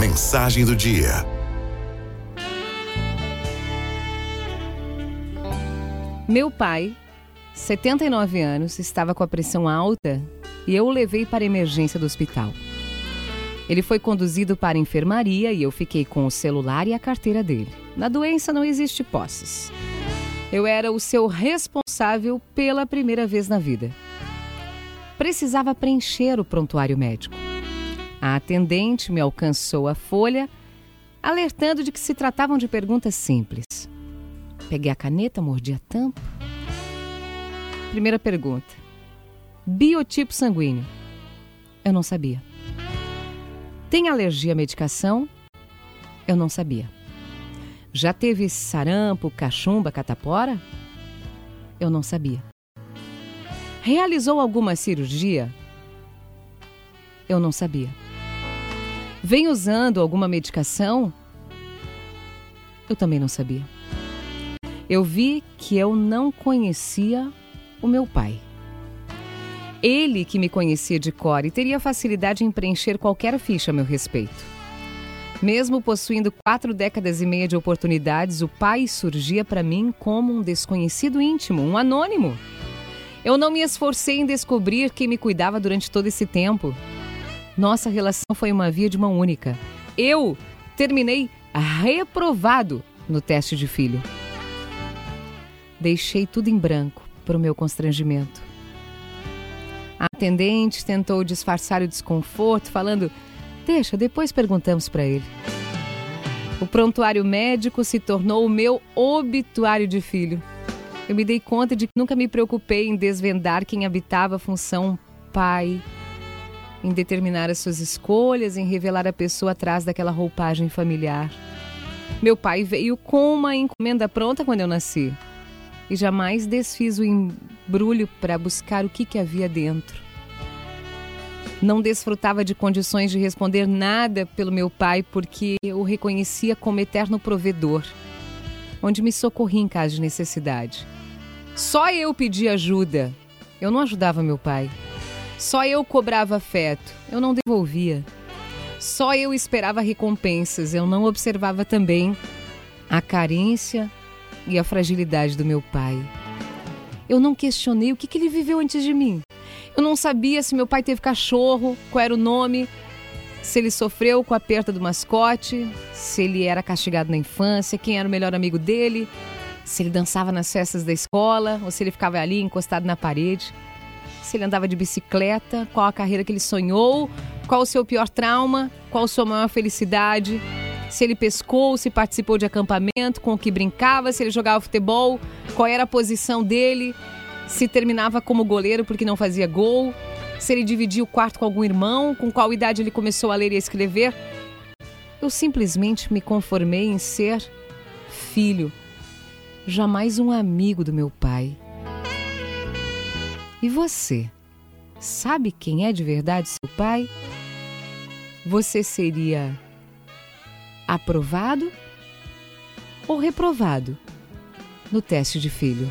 mensagem do dia. Meu pai, 79 anos, estava com a pressão alta e eu o levei para a emergência do hospital. Ele foi conduzido para a enfermaria e eu fiquei com o celular e a carteira dele. Na doença não existe posses. Eu era o seu responsável pela primeira vez na vida. Precisava preencher o prontuário médico. A atendente me alcançou a folha, alertando de que se tratavam de perguntas simples. Peguei a caneta, mordi a tampa. Primeira pergunta: Biotipo sanguíneo. Eu não sabia. Tem alergia à medicação? Eu não sabia. Já teve sarampo, cachumba, catapora? Eu não sabia. Realizou alguma cirurgia? Eu não sabia. Vem usando alguma medicação? Eu também não sabia. Eu vi que eu não conhecia o meu pai. Ele que me conhecia de cor e teria facilidade em preencher qualquer ficha a meu respeito. Mesmo possuindo quatro décadas e meia de oportunidades, o pai surgia para mim como um desconhecido íntimo, um anônimo. Eu não me esforcei em descobrir quem me cuidava durante todo esse tempo. Nossa relação foi uma via de mão única. Eu terminei reprovado no teste de filho. Deixei tudo em branco para o meu constrangimento. A atendente tentou disfarçar o desconforto, falando: Deixa, depois perguntamos para ele. O prontuário médico se tornou o meu obituário de filho. Eu me dei conta de que nunca me preocupei em desvendar quem habitava a função pai, em determinar as suas escolhas, em revelar a pessoa atrás daquela roupagem familiar. Meu pai veio com uma encomenda pronta quando eu nasci e jamais desfiz o embrulho para buscar o que, que havia dentro. Não desfrutava de condições de responder nada pelo meu pai porque eu o reconhecia como eterno provedor, onde me socorria em caso de necessidade. Só eu pedia ajuda, eu não ajudava meu pai. Só eu cobrava afeto, eu não devolvia. Só eu esperava recompensas, eu não observava também a carência e a fragilidade do meu pai. Eu não questionei o que, que ele viveu antes de mim. Eu não sabia se meu pai teve cachorro, qual era o nome, se ele sofreu com a perda do mascote, se ele era castigado na infância, quem era o melhor amigo dele, se ele dançava nas festas da escola ou se ele ficava ali encostado na parede, se ele andava de bicicleta, qual a carreira que ele sonhou, qual o seu pior trauma, qual a sua maior felicidade se ele pescou, se participou de acampamento, com o que brincava, se ele jogava futebol, qual era a posição dele, se terminava como goleiro porque não fazia gol, se ele dividia o quarto com algum irmão, com qual idade ele começou a ler e a escrever. Eu simplesmente me conformei em ser filho, jamais um amigo do meu pai. E você? Sabe quem é de verdade seu pai? Você seria aprovado ou reprovado no teste de filho.